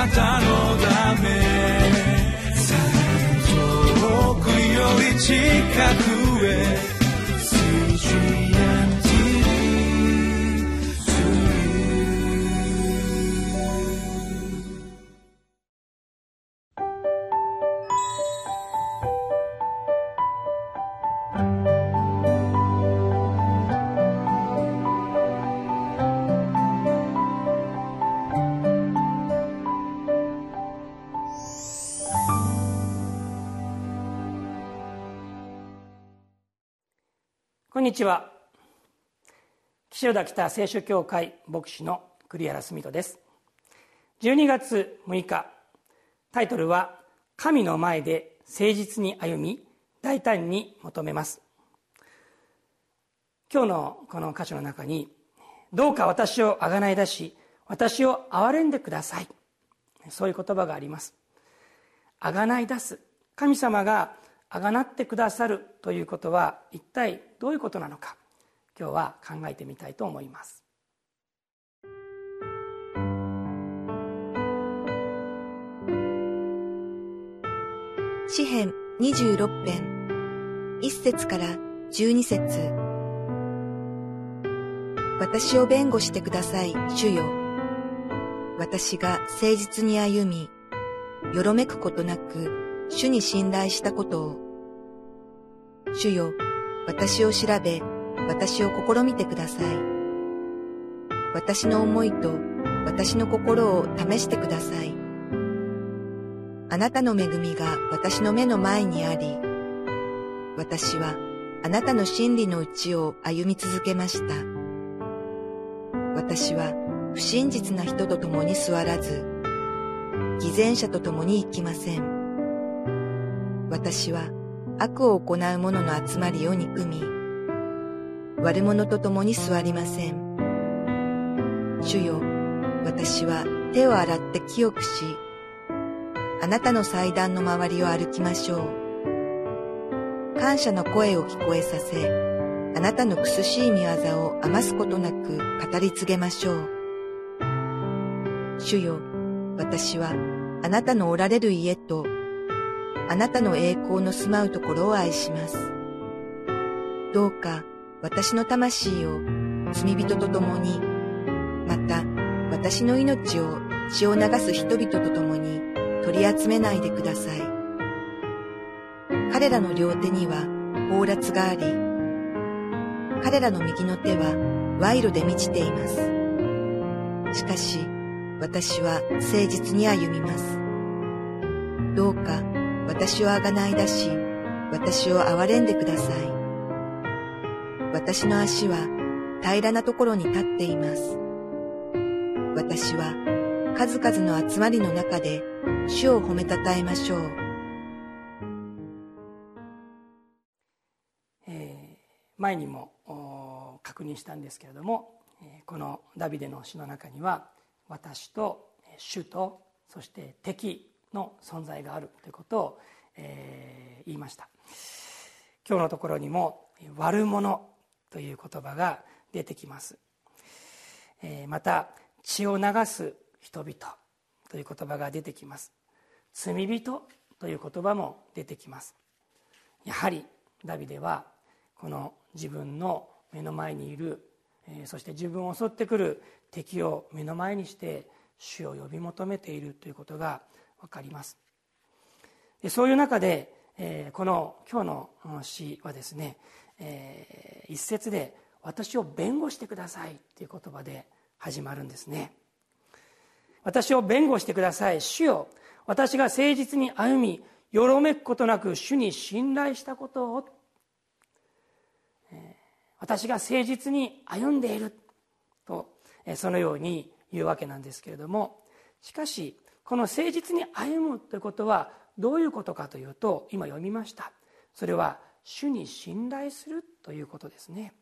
なたのため。遠くより近く。にちは。岸田北聖書協会牧師の栗原澄人です。12月6日タイトルは「神の前で誠実に歩み大胆に求めます」今日のこの箇所の中に「どうか私をあがない出し私を憐れんでください」そういう言葉があります。あがない出す。神様があがなってくださるということは一体どういうことなのか今日は考えてみたいと思います詩編26編1節から12節私を弁護してください、主よ。私が誠実に歩み、よろめくことなく主に信頼したことを。主よ、私を調べ、私を試みてください。私の思いと私の心を試してください。あなたの恵みが私の目の前にあり、私はあなたの真理のうちを歩み続けました。私は不真実な人と共に座らず、偽善者と共に生きません。私は悪を行う者の集まりを憎み、悪者と共に座りません。主よ、私は手を洗って清くし、あなたの祭壇の周りを歩きましょう。感謝の声を聞こえさせ、あなたの苦しい見業を余すことなく語り継げましょう。主よ、私はあなたのおられる家とあなたの栄光の住まうところを愛します。どうか私の魂を罪人と共に、また私の命を血を流す人々と共に取り集めないでください。彼らの両手には放埓があり、彼らの右の手は賄賂で満ちています。しかし、私は誠実に歩みます。どうか私をあがない出し、私を憐れんでください。私の足は平らなところに立っています。私は数々の集まりの中で主を褒めたたえましょう。えー、前にも確認したんですけれどもこのダビデの詩の中には私と主とそして敵の存在があるということを、えー、言いました。今日のところにも「悪者」という言葉が出てきます、えー、また「血を流す人々」という言葉が出てきます。罪人という言葉も出てきます。やはりダビデはこの自分の目の前にいるそして自分を襲ってくる敵を目の前にして主を呼び求めているということが分かります。そういう中で、この今日の詩はですね、一節で「私を弁護してください」という言葉で始まるんですね。私を弁護してください。主よ私が誠実に歩みよろめくことなく主に信頼したことを、私が誠実に歩んでいる。とそのように言うわけなんですけれどもしかしこの誠実に歩むということはどういうことかというと今読みました。それは主に信頼するということですね。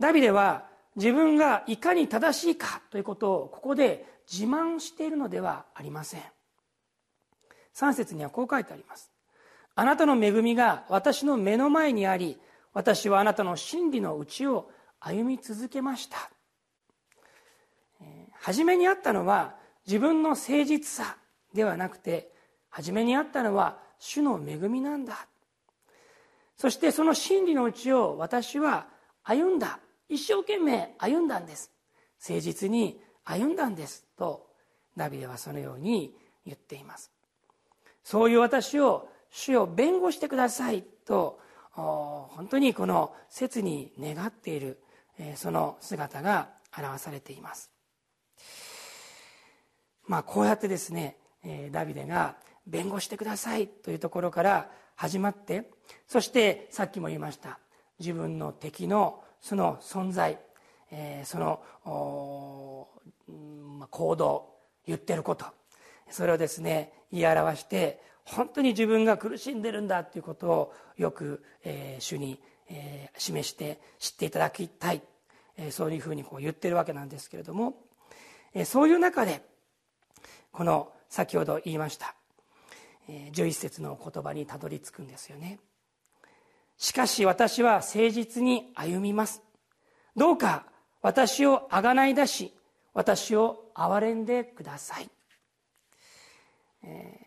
ダビデは自分がいかに正しいかということをここで自慢しているのではありません。3節にはこう書いてあります。あなたの恵みが私の目の前にあり私はあなたの真理のうちを歩み続けました。初めにあったのは自分の誠実さではなくて初めにあったのは主の恵みなんだ。そしてその真理のうちを私は歩んだ。一生懸命歩んだんです。誠実に歩んだんです。とダビデはそのように言っています。そういう私を主を弁護してください。と本当にこの切に願っているその姿が表されています。まあこうやってですねダビデが弁護してくださいというところから始まってそしてさっきも言いました自分の敵のその存在そのまあ行動言ってることそれをですね言い表して本当に自分が苦しんでるんだということをよく、えー、主に、えー、示して知っていただきたい、えー、そういうふうにこう言ってるわけなんですけれども、えー、そういう中でこの先ほど言いました、11節の言葉にたどり着くんですよね。しかし私は誠実に歩みます。どうか私をあがない出し私を憐れんでください、え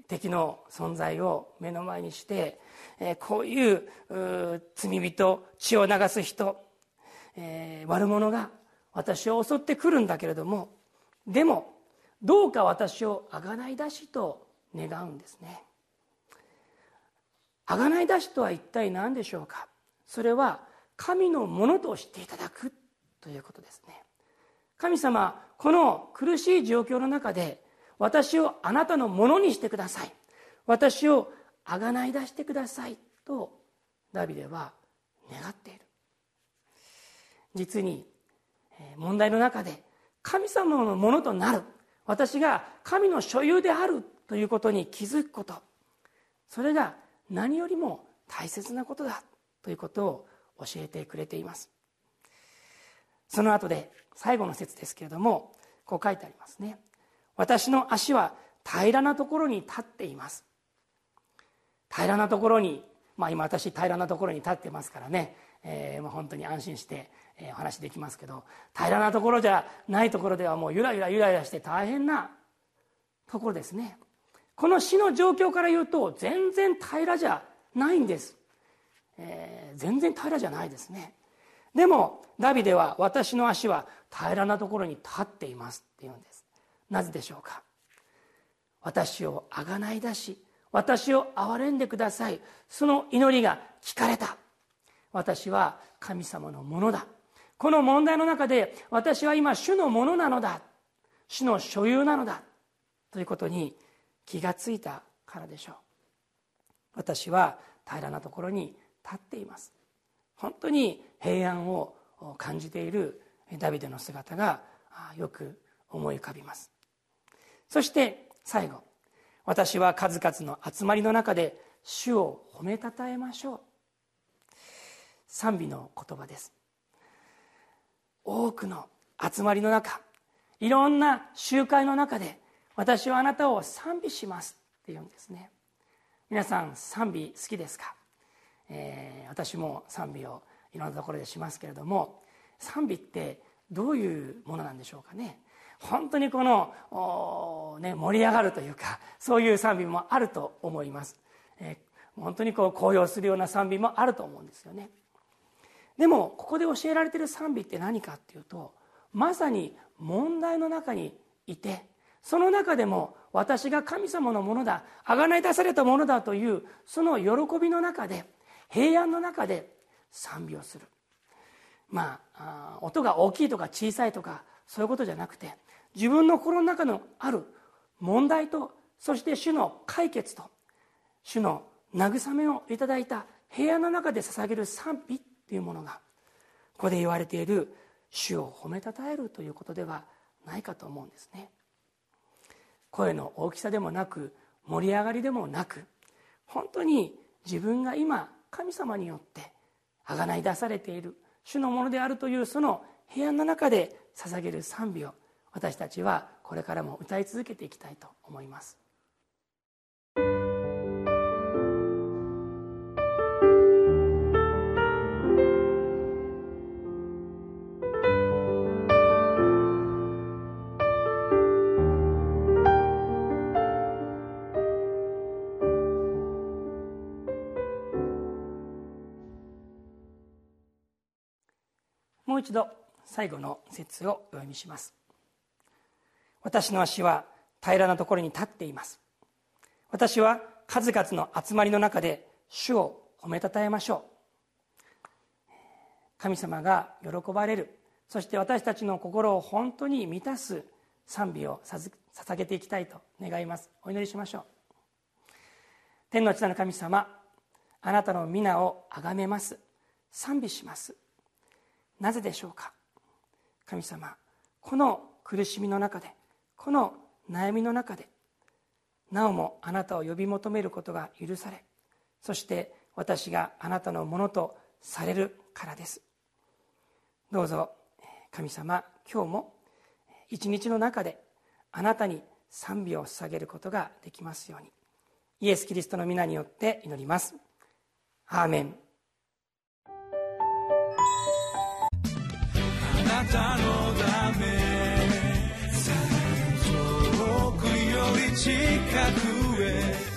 ー、敵の存在を目の前にして、えー、こういう罪人血を流す人、えー、悪者が私を襲ってくるんだけれどもでもどうか私をあがない出しと願うんですね。あがない出しとは一体何でしょうか？それは神のものとしていただくということですね。神様この苦しい状況の中で私をあなたのものにしてください。私をあがない出してくださいとダビデは願っている。実に問題の中で神様のものとなる。私が神の所有であるということに気づくこと。それが何よりも大切なことだ。ということを教えてくれています。その後で最後の説ですけれどもこう書いてありますね。私の足は平らなところに立っています。平らなところにまあ今私平らなところに立ってますからね、えー、まあ本当に安心して、えお話できますけど平らなところじゃないところではもうゆらゆらゆらゆらして大変なところですね。この死の状況から言うと全然平らじゃないんです、えー、全然平らじゃないですね。でもダビデは私の足は平らなところに立っていますって言うんです。なぜでしょうか？私をあがない出し私を憐れんでください。その祈りが聞かれた。私は神様のものだ。この問題の中で私は今主のものなのだ。主の所有なのだ。ということに気がついたからでしょう。私は平らなところに立っています。本当に平安を感じているダビデの姿がよく思い浮かびます。そして最後。私は数々の集まりの中で主を褒めたたえましょう。賛美の言葉です。多くの集まりの中いろんな集会の中で私はあなたを賛美しますって言うんですね。皆さん賛美好きですか？えー、私も賛美をいろんなところでしますけれども賛美ってどういうものなんでしょうかね？本当にこの、ね、盛り上がるというかそういう賛美もあると思います、えー、本当にこう高揚するような賛美もあると思うんですよね。でもここで教えられている賛美って何かっていうとまさに問題の中にいてその中でも私が神様のものだ贖い出されたものだというその喜びの中で平安の中で賛美をする。まあ音が大きいとか小さいとかそういうことじゃなくて自分の心の中のある問題とそして主の解決と主の慰めをいただいた平安の中で捧げる賛美っていうものがここで言われている主を褒めたたえるということではないかと思うんですね声の大きさでもなく盛り上がりでもなく本当に自分が今神様によって贖い出されている主のものであるというその平安の中で捧げる賛美を私たちはこれからも歌い続けていきたいと思います。う一度最後の説をお読みします。私の足は平らなところに立っています。私は数々の集まりの中で主を褒めたたえましょう。神様が喜ばれる。そして私たちの心を本当に満たす賛美を捧げていきたいと願います。お祈りしましょう。天の地なる神様あなたの皆を崇めます。賛美します。なぜでしょうか？神様この苦しみの中でこの悩みの中でなおもあなたを呼び求めることが許されそして私があなたのものとされるからです。どうぞ神様今日も一日の中であなたに賛美を捧げることができますようにイエス・キリストの皆によって祈ります。アーメン。たのため。遠くより近くへ。